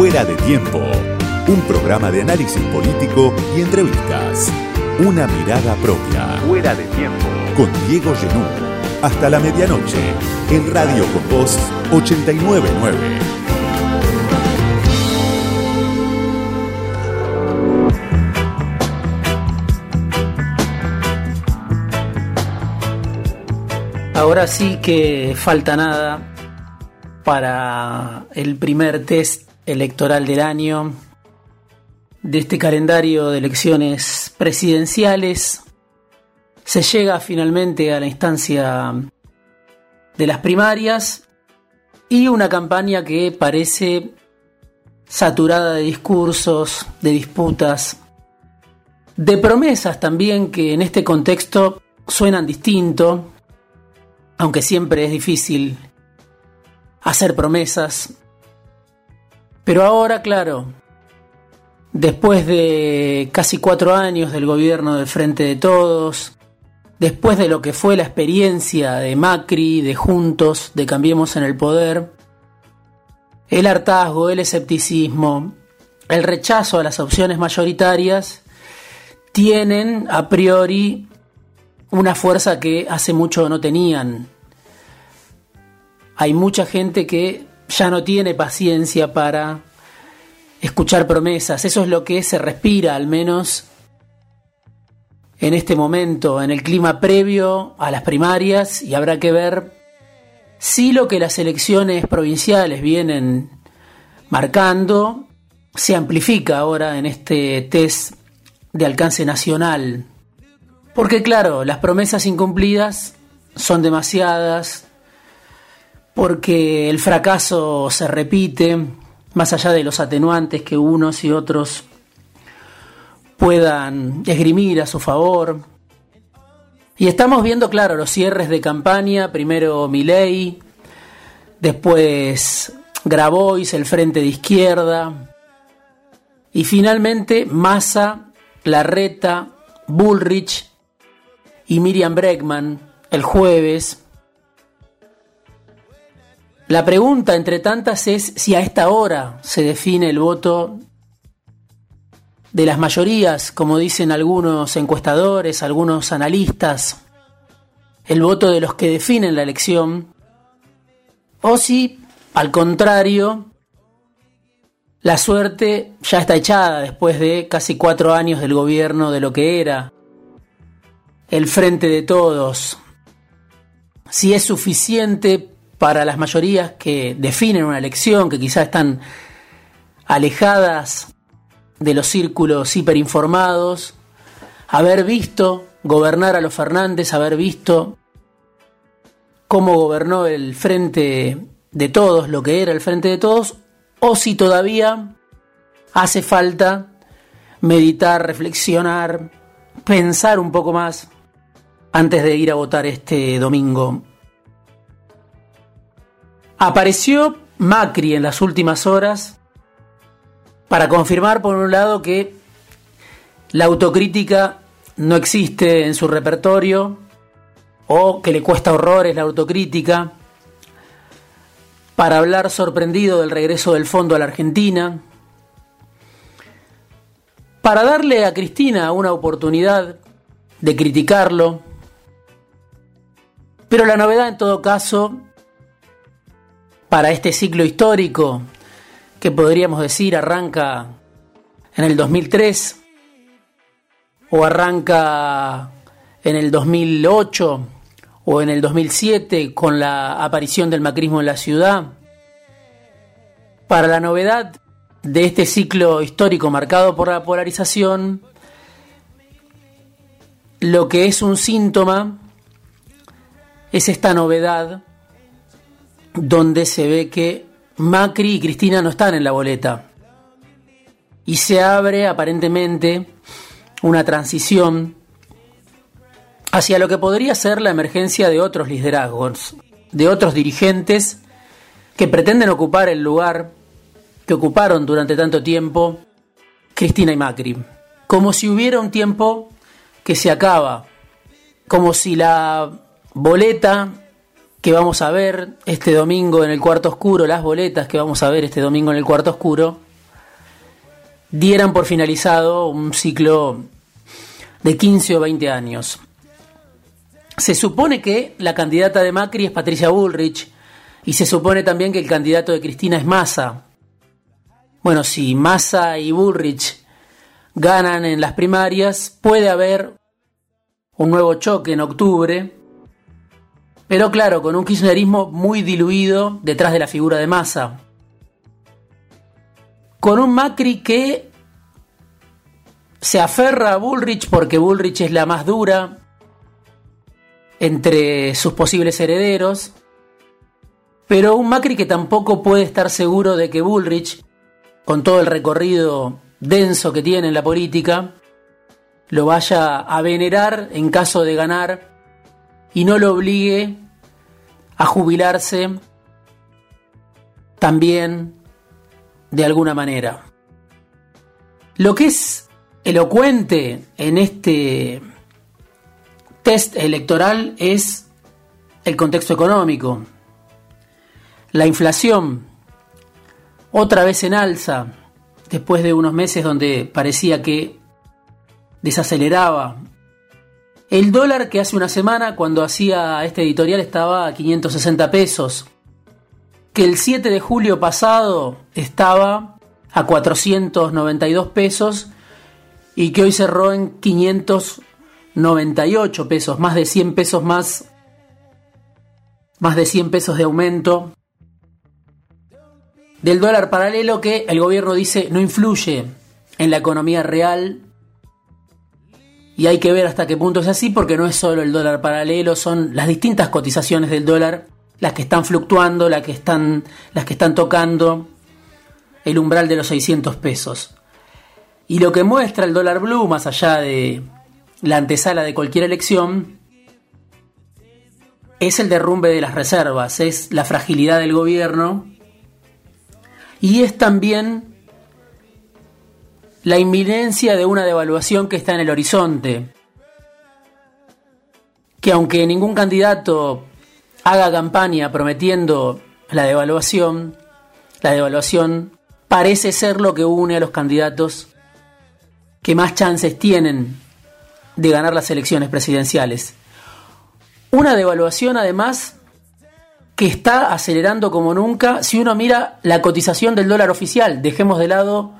Fuera de tiempo. Un programa de análisis político y entrevistas. Una mirada propia. Fuera de tiempo. Con Diego Genú. Hasta la medianoche. En Radio Con Voz 899. Ahora sí que falta nada para el primer test electoral del año de este calendario de elecciones presidenciales. Se llega finalmente a la instancia de las primarias y una campaña que parece saturada de discursos, de disputas, de promesas también que en este contexto suenan distinto, aunque siempre es difícil hacer promesas. Pero ahora, claro, después de casi cuatro años del gobierno del Frente de Todos, después de lo que fue la experiencia de Macri, de Juntos, de Cambiemos en el Poder, el hartazgo, el escepticismo, el rechazo a las opciones mayoritarias, tienen a priori una fuerza que hace mucho no tenían. Hay mucha gente que ya no tiene paciencia para escuchar promesas. Eso es lo que se respira, al menos en este momento, en el clima previo a las primarias, y habrá que ver si lo que las elecciones provinciales vienen marcando se amplifica ahora en este test de alcance nacional porque claro, las promesas incumplidas son demasiadas, porque el fracaso se repite, más allá de los atenuantes que unos y otros puedan esgrimir a su favor. Y estamos viendo, claro, los cierres de campaña, primero Milei, después Grabois, el Frente de Izquierda, y finalmente Massa, Larreta, Bullrich y Miriam Bregman el jueves. La pregunta entre tantas es si a esta hora se define el voto de las mayorías, como dicen algunos encuestadores, algunos analistas, el voto de los que definen la elección, o si, al contrario, la suerte ya está echada después de casi cuatro años del gobierno de lo que era el frente de todos, si es suficiente para las mayorías que definen una elección, que quizás están alejadas de los círculos hiperinformados, haber visto gobernar a los Fernández, haber visto cómo gobernó el frente de todos, lo que era el frente de todos, o si todavía hace falta meditar, reflexionar, pensar un poco más antes de ir a votar este domingo. Apareció Macri en las últimas horas para confirmar, por un lado, que la autocrítica no existe en su repertorio o que le cuesta horrores la autocrítica, para hablar sorprendido del regreso del fondo a la Argentina, para darle a Cristina una oportunidad de criticarlo, pero la novedad en todo caso, para este ciclo histórico, que podríamos decir arranca en el 2003 o arranca en el 2008 o en el 2007 con la aparición del macrismo en la ciudad, para la novedad de este ciclo histórico marcado por la polarización, lo que es un síntoma es esta novedad donde se ve que Macri y Cristina no están en la boleta. Y se abre aparentemente una transición hacia lo que podría ser la emergencia de otros liderazgos, de otros dirigentes que pretenden ocupar el lugar que ocuparon durante tanto tiempo Cristina y Macri. Como si hubiera un tiempo que se acaba, como si la boleta que vamos a ver este domingo en el cuarto oscuro, las boletas que vamos a ver este domingo en el cuarto oscuro, dieran por finalizado un ciclo de 15 o 20 años. Se supone que la candidata de Macri es Patricia Bullrich y se supone también que el candidato de Cristina es Massa. Bueno, si Massa y Bullrich ganan en las primarias, puede haber un nuevo choque en octubre, pero claro, con un kirchnerismo muy diluido detrás de la figura de Massa. Con un Macri que se aferra a Bullrich porque Bullrich es la más dura entre sus posibles herederos, pero un Macri que tampoco puede estar seguro de que Bullrich, con todo el recorrido denso que tiene en la política, lo vaya a venerar en caso de ganar y no lo obligue a jubilarse también de alguna manera. Lo que es elocuente en este test electoral es el contexto económico. La inflación, otra vez en alza, después de unos meses donde parecía que desaceleraba. El dólar que hace una semana, cuando hacía este editorial, estaba a 560 pesos. Que el 7 de julio pasado estaba a 492 pesos y que hoy cerró en 598 pesos, más de 100 pesos más, más de 100 pesos de aumento del dólar paralelo que el gobierno dice no influye en la economía real y hay que ver hasta qué punto es así porque no es solo el dólar paralelo, son las distintas cotizaciones del dólar las que están fluctuando, las que están, las que están tocando el umbral de los 600 pesos. Y lo que muestra el dólar blue, más allá de la antesala de cualquier elección, es el derrumbe de las reservas, es la fragilidad del gobierno y es también la inminencia de una devaluación que está en el horizonte. Que aunque ningún candidato haga campaña prometiendo la devaluación, la devaluación parece ser lo que une a los candidatos que más chances tienen de ganar las elecciones presidenciales. Una devaluación además que está acelerando como nunca si uno mira la cotización del dólar oficial. Dejemos de lado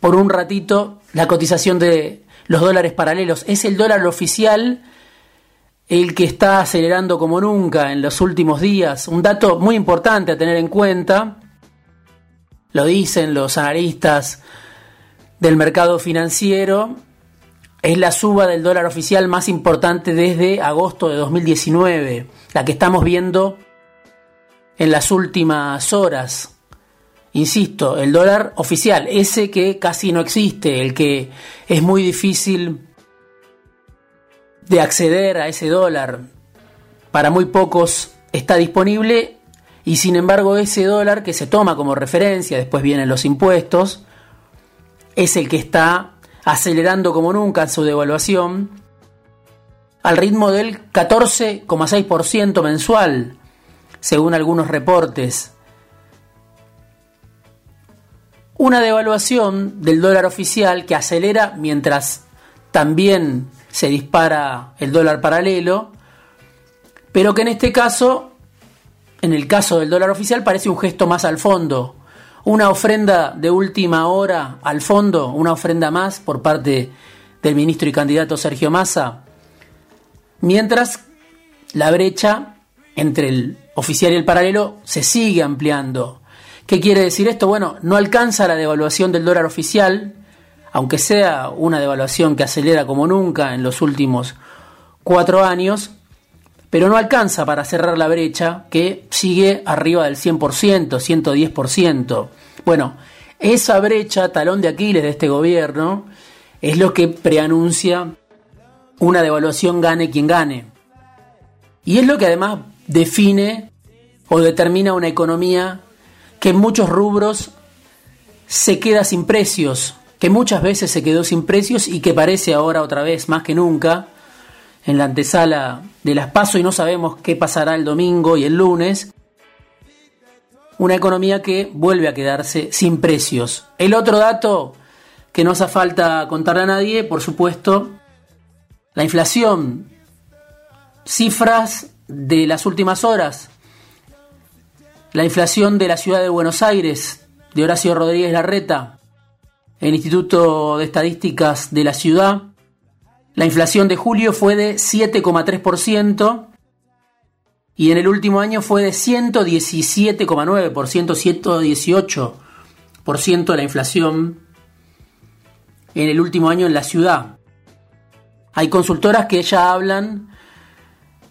por un ratito la cotización de los dólares paralelos. Es el dólar oficial el que está acelerando como nunca en los últimos días. Un dato muy importante a tener en cuenta, lo dicen los analistas del mercado financiero, es la suba del dólar oficial más importante desde agosto de 2019, la que estamos viendo en las últimas horas. Insisto, el dólar oficial, ese que casi no existe, el que es muy difícil de acceder a ese dólar para muy pocos está disponible y sin embargo ese dólar que se toma como referencia, después vienen los impuestos, es el que está acelerando como nunca su devaluación al ritmo del 14,6% mensual, según algunos reportes. Una devaluación del dólar oficial que acelera mientras también se dispara el dólar paralelo, pero que en este caso, en el caso del dólar oficial, parece un gesto más al fondo, una ofrenda de última hora al fondo, una ofrenda más por parte del ministro y candidato Sergio Massa, mientras la brecha entre el oficial y el paralelo se sigue ampliando. ¿Qué quiere decir esto? Bueno, no alcanza la devaluación del dólar oficial, aunque sea una devaluación que acelera como nunca en los últimos cuatro años, pero no alcanza para cerrar la brecha que sigue arriba del 100%, 110%. Bueno, esa brecha, talón de Aquiles de este gobierno, es lo que preanuncia una devaluación gane quien gane. Y es lo que además define o determina una economía que en muchos rubros se queda sin precios, que muchas veces se quedó sin precios y que parece ahora otra vez más que nunca en la antesala de las PASO y no sabemos qué pasará el domingo y el lunes. Una economía que vuelve a quedarse sin precios. El otro dato que no hace falta contarle a nadie, por supuesto, la inflación, cifras de las últimas horas, la inflación de la ciudad de Buenos Aires, de Horacio Rodríguez Larreta, el Instituto de Estadísticas de la ciudad, la inflación de julio fue de 7,3% y en el último año fue de 117,9%, 118% la inflación en el último año en la ciudad. Hay consultoras que ya hablan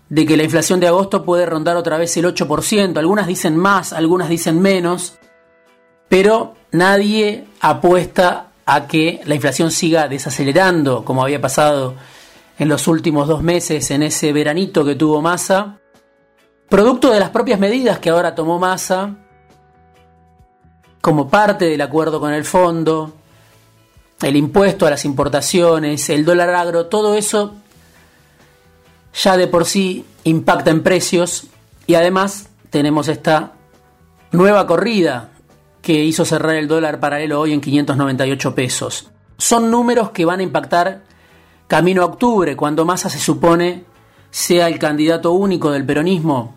de que la inflación de agosto puede rondar otra vez el 8%, algunas dicen más, algunas dicen menos, pero nadie apuesta a que la inflación siga desacelerando, como había pasado en los últimos dos meses, en ese veranito que tuvo Massa, producto de las propias medidas que ahora tomó Massa, como parte del acuerdo con el fondo, el impuesto a las importaciones, el dólar agro, todo eso ya de por sí impacta en precios y además tenemos esta nueva corrida que hizo cerrar el dólar paralelo hoy en 598 pesos. Son números que van a impactar camino a octubre, cuando Massa se supone sea el candidato único del peronismo.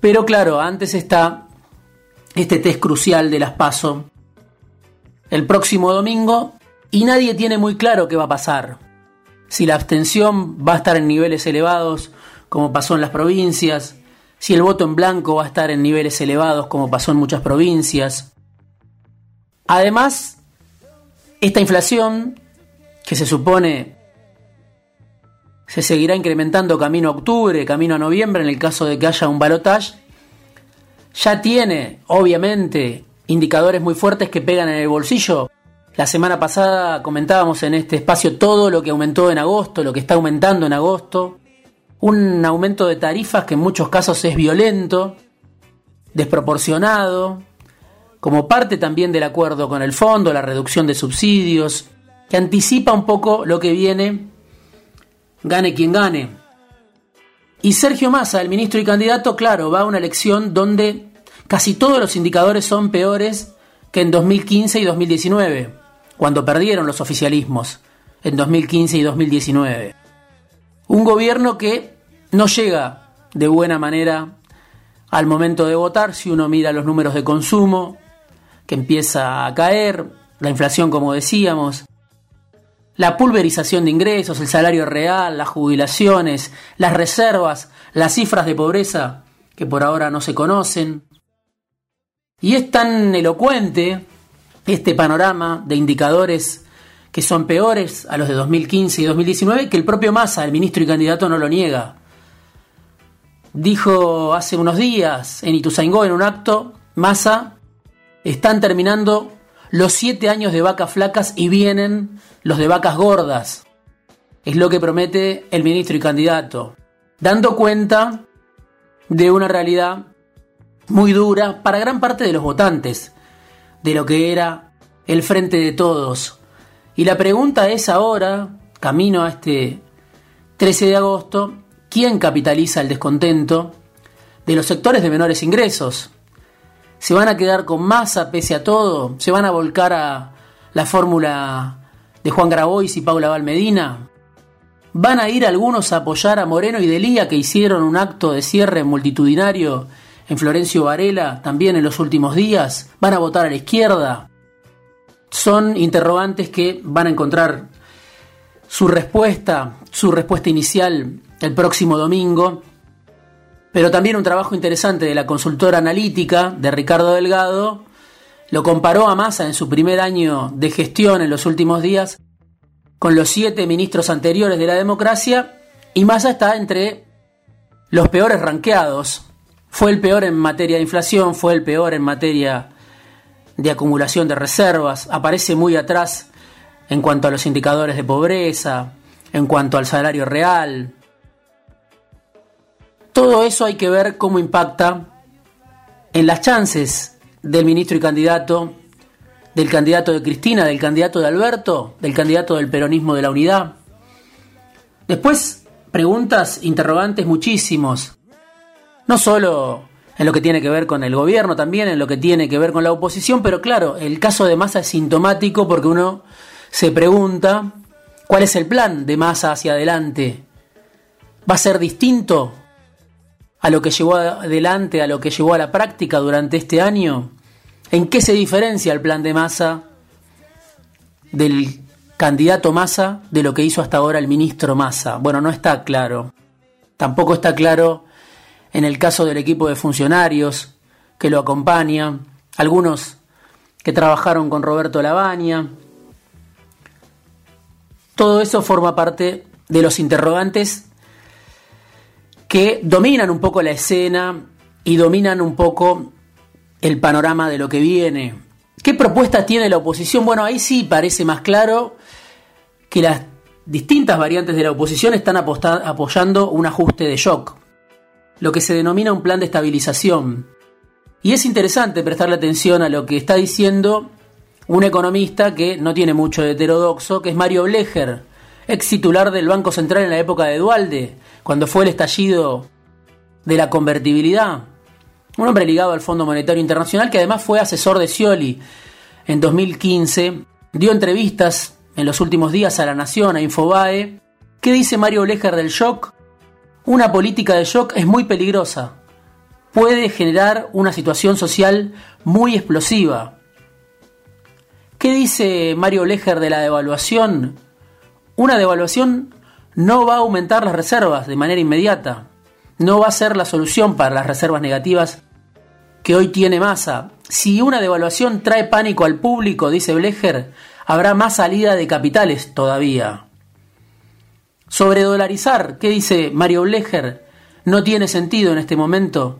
Pero claro, antes está este test crucial de las PASO, el próximo domingo y nadie tiene muy claro qué va a pasar. Si la abstención va a estar en niveles elevados, como pasó en las provincias, si el voto en blanco va a estar en niveles elevados, como pasó en muchas provincias. Además, esta inflación, que se supone se seguirá incrementando camino a octubre, camino a noviembre, en el caso de que haya un balotaje, ya tiene, obviamente, indicadores muy fuertes que pegan en el bolsillo. La semana pasada comentábamos en este espacio todo lo que aumentó en agosto, lo que está aumentando en agosto. Un aumento de tarifas que en muchos casos es violento, desproporcionado, como parte también del acuerdo con el fondo, la reducción de subsidios, que anticipa un poco lo que viene, gane quien gane. Y Sergio Massa, el ministro y candidato, claro, va a una elección donde Casi todos los indicadores son peores que en 2015 y 2019, cuando perdieron los oficialismos, en 2015 y 2019. Un gobierno que no llega de buena manera al momento de votar si uno mira los números de consumo, que empieza a caer, la inflación como decíamos, la pulverización de ingresos, el salario real, las jubilaciones, las reservas, las cifras de pobreza que por ahora no se conocen, y es tan elocuente este panorama de indicadores que son peores a los de 2015 y 2019 que el propio Massa, el ministro y candidato, no lo niega. Dijo hace unos días en Ituzaingó en un acto, Massa, están terminando los siete años de vacas flacas y vienen los de vacas gordas. Es lo que promete el ministro y candidato, dando cuenta de una realidad muy dura para gran parte de los votantes de lo que era el frente de todos. Y la pregunta es ahora, camino a este 13 de agosto, ¿quién capitaliza el descontento de los sectores de menores ingresos? ¿Se van a quedar con masa pese a todo? ¿Se van a volcar a la fórmula de Juan Grabois y Paula Valmedina? ¿Van a ir algunos a apoyar a Moreno y Delía que hicieron un acto de cierre multitudinario en Florencio Varela también en los últimos días? ¿Van a votar a la izquierda? Son interrogantes que van a encontrar su respuesta, su respuesta inicial el próximo domingo, pero también un trabajo interesante de la consultora analítica de Ricardo Delgado lo comparó a Massa en su primer año de gestión en los últimos días con los siete ministros anteriores de la democracia y Massa está entre los peores ranqueados fue el peor en materia de inflación, fue el peor en materia de acumulación de reservas, aparece muy atrás en cuanto a los indicadores de pobreza, en cuanto al salario real. Todo eso hay que ver cómo impacta en las chances del ministro y candidato, del candidato de Cristina, del candidato de Alberto, del candidato del peronismo de la unidad. Después, preguntas, interrogantes muchísimos no solo en lo que tiene que ver con el gobierno también, en lo que tiene que ver con la oposición, pero claro, el caso de Massa es sintomático porque uno se pregunta cuál es el plan de Massa hacia adelante. ¿Va a ser distinto a lo que llevó adelante, a lo que llevó a la práctica durante este año? ¿En qué se diferencia el plan de Massa del candidato Massa de lo que hizo hasta ahora el ministro Massa? Bueno, no está claro. Tampoco está claro en el caso del equipo de funcionarios que lo acompaña, algunos que trabajaron con Roberto Labaña. Todo eso forma parte de los interrogantes que dominan un poco la escena y dominan un poco el panorama de lo que viene. ¿Qué propuesta tiene la oposición? Bueno, ahí sí parece más claro que las distintas variantes de la oposición están apoyando un ajuste de shock lo que se denomina un plan de estabilización. Y es interesante prestarle atención a lo que está diciendo un economista que no tiene mucho de heterodoxo, que es Mario Blecher, ex titular del Banco Central en la época de Dualde, cuando fue el estallido de la convertibilidad. Un hombre ligado al Fondo Monetario Internacional que además fue asesor de Scioli en 2015, dio entrevistas en los últimos días a La Nación, a Infobae. ¿Qué dice Mario Blecher del shock? Una política de shock es muy peligrosa. Puede generar una situación social muy explosiva. ¿Qué dice Mario Leger de la devaluación? Una devaluación no va a aumentar las reservas de manera inmediata. No va a ser la solución para las reservas negativas que hoy tiene masa. Si una devaluación trae pánico al público, dice Blecher, habrá más salida de capitales todavía. Sobredolarizar, ¿qué dice Mario Blecher? No tiene sentido en este momento.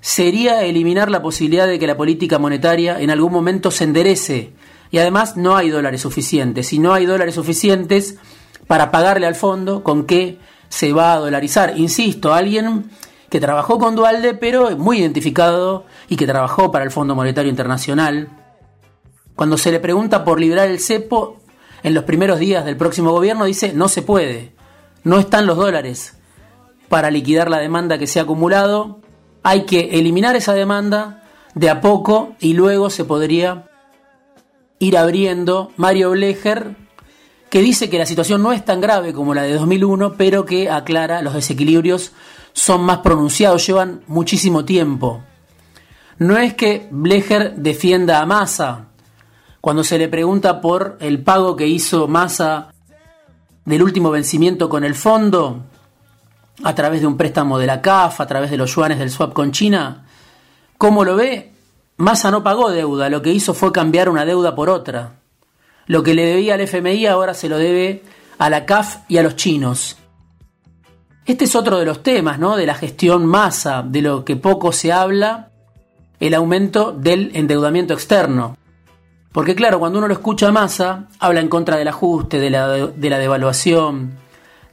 Sería eliminar la posibilidad de que la política monetaria en algún momento se enderece. Y además no hay dólares suficientes. Si no hay dólares suficientes para pagarle al fondo, ¿con qué se va a dolarizar? Insisto, alguien que trabajó con Dualde, pero muy identificado y que trabajó para el Fondo Monetario Internacional. Cuando se le pregunta por liberar el cepo, en los primeros días del próximo gobierno dice no se puede no están los dólares para liquidar la demanda que se ha acumulado. Hay que eliminar esa demanda de a poco y luego se podría ir abriendo. Mario Blecher, que dice que la situación no es tan grave como la de 2001, pero que aclara los desequilibrios son más pronunciados, llevan muchísimo tiempo. No es que Blecher defienda a Massa. Cuando se le pregunta por el pago que hizo Massa del último vencimiento con el fondo, a través de un préstamo de la CAF, a través de los yuanes del swap con China, ¿cómo lo ve? Massa no pagó deuda, lo que hizo fue cambiar una deuda por otra. Lo que le debía al FMI ahora se lo debe a la CAF y a los chinos. Este es otro de los temas, ¿no? De la gestión masa, de lo que poco se habla, el aumento del endeudamiento externo. Porque claro, cuando uno lo escucha a Massa, habla en contra del ajuste, de la, de la devaluación,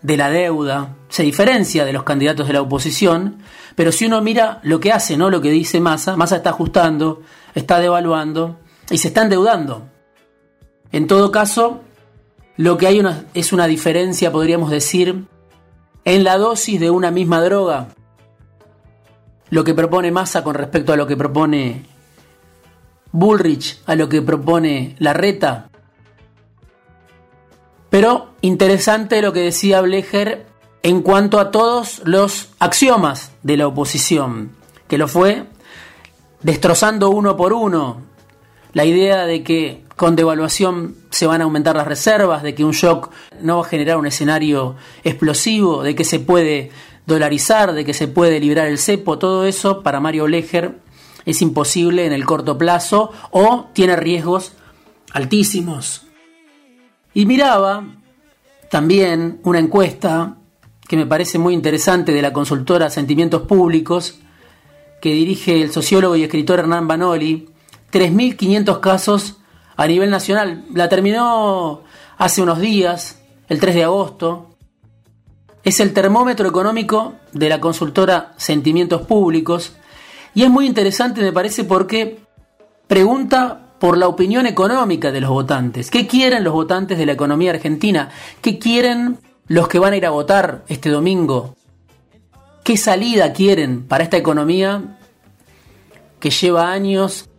de la deuda, se diferencia de los candidatos de la oposición, pero si uno mira lo que hace, no lo que dice Massa, Massa está ajustando, está devaluando y se está endeudando. En todo caso, lo que hay es una diferencia, podríamos decir, en la dosis de una misma droga. Lo que propone Massa con respecto a lo que propone Bullrich a lo que propone la reta. Pero interesante lo que decía Blecher en cuanto a todos los axiomas de la oposición, que lo fue destrozando uno por uno. La idea de que con devaluación se van a aumentar las reservas, de que un shock no va a generar un escenario explosivo, de que se puede dolarizar, de que se puede librar el cepo, todo eso para Mario Blecher es imposible en el corto plazo o tiene riesgos altísimos. Y miraba también una encuesta que me parece muy interesante de la consultora Sentimientos Públicos, que dirige el sociólogo y escritor Hernán Banoli, 3.500 casos a nivel nacional. La terminó hace unos días, el 3 de agosto. Es el termómetro económico de la consultora Sentimientos Públicos y es muy interesante, me parece, porque pregunta por la opinión económica de los votantes. ¿Qué quieren los votantes de la economía argentina? ¿Qué quieren los que van a ir a votar este domingo? ¿Qué salida quieren para esta economía que lleva años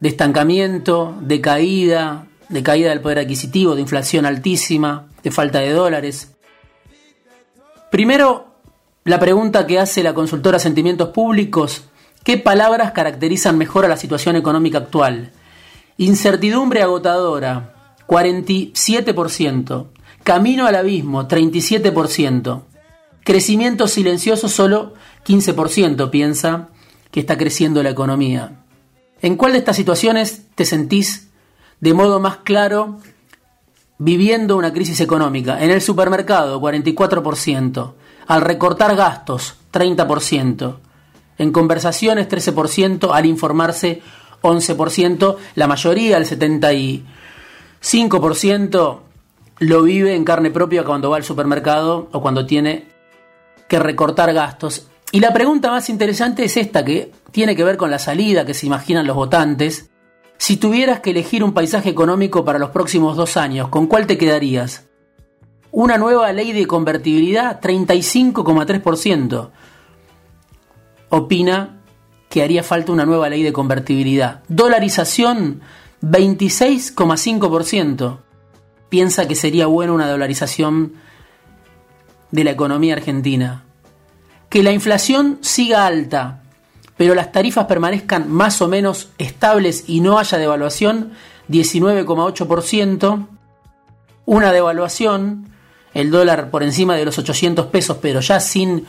de estancamiento, de caída, de caída del poder adquisitivo, de inflación altísima, de falta de dólares. Primero, la pregunta que hace la consultora Sentimientos Públicos, ¿qué palabras caracterizan mejor a la situación económica actual? Incertidumbre agotadora, 47%. Camino al abismo, 37%. Crecimiento silencioso, solo 15% piensa que está creciendo la economía. ¿En cuál de estas situaciones te sentís de modo más claro viviendo una crisis económica? En el supermercado, 44%. Al recortar gastos, 30%. En conversaciones, 13%. Al informarse, 11%. La mayoría, el 75%, lo vive en carne propia cuando va al supermercado o cuando tiene que recortar gastos. Y la pregunta más interesante es esta, que tiene que ver con la salida que se imaginan los votantes. Si tuvieras que elegir un paisaje económico para los próximos dos años, ¿con cuál te quedarías? Una nueva ley de convertibilidad, 35,3%. Opina que haría falta una nueva ley de convertibilidad. Dolarización, 26,5%. Piensa que sería buena una dolarización de la economía argentina que la inflación siga alta, pero las tarifas permanezcan más o menos estables y no haya devaluación, 19,8%, una devaluación, el dólar por encima de los 800 pesos, pero ya sin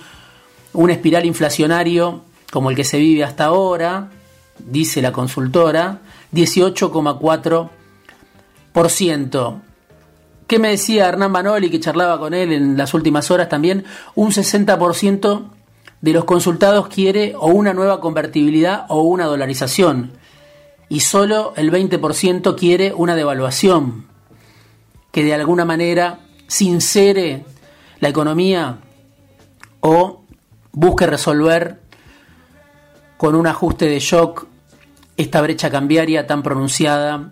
un espiral inflacionario como el que se vive hasta ahora, dice la consultora, 18,4%. ¿Qué me decía Hernán Manoli, que charlaba con él en las últimas horas también? Un 60% de los consultados quiere o una nueva convertibilidad o una dolarización. Y solo el 20% quiere una devaluación que de alguna manera sincere la economía o busque resolver con un ajuste de shock esta brecha cambiaria tan pronunciada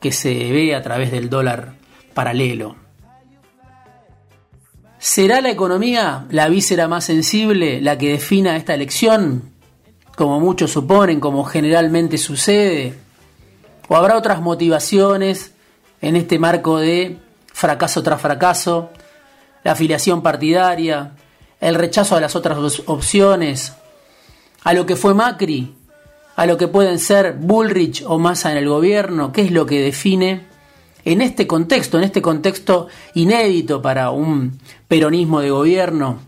que se ve a través del dólar paralelo. ¿Será la economía la víscera más sensible la que defina esta elección? Como muchos suponen, como generalmente sucede. ¿O habrá otras motivaciones en este marco de fracaso tras fracaso, la afiliación partidaria, el rechazo a las otras opciones, a lo que fue Macri, a lo que pueden ser Bullrich o Massa en el gobierno? ¿Qué es lo que define en este contexto, en este contexto inédito para un peronismo de gobierno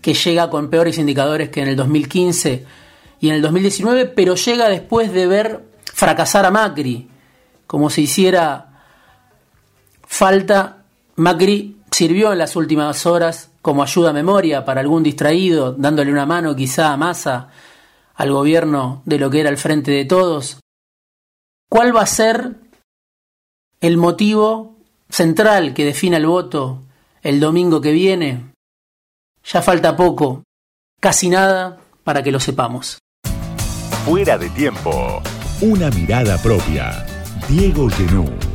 que llega con peores indicadores que en el 2015 y en el 2019, pero llega después de ver fracasar a Macri, como si hiciera falta. Macri sirvió en las últimas horas como ayuda a memoria para algún distraído, dándole una mano quizá a Massa al gobierno de lo que era el frente de todos. ¿Cuál va a ser el motivo central que defina el voto el domingo que viene, ya falta poco, casi nada para que lo sepamos. Fuera de tiempo. Una mirada propia. Diego Genú.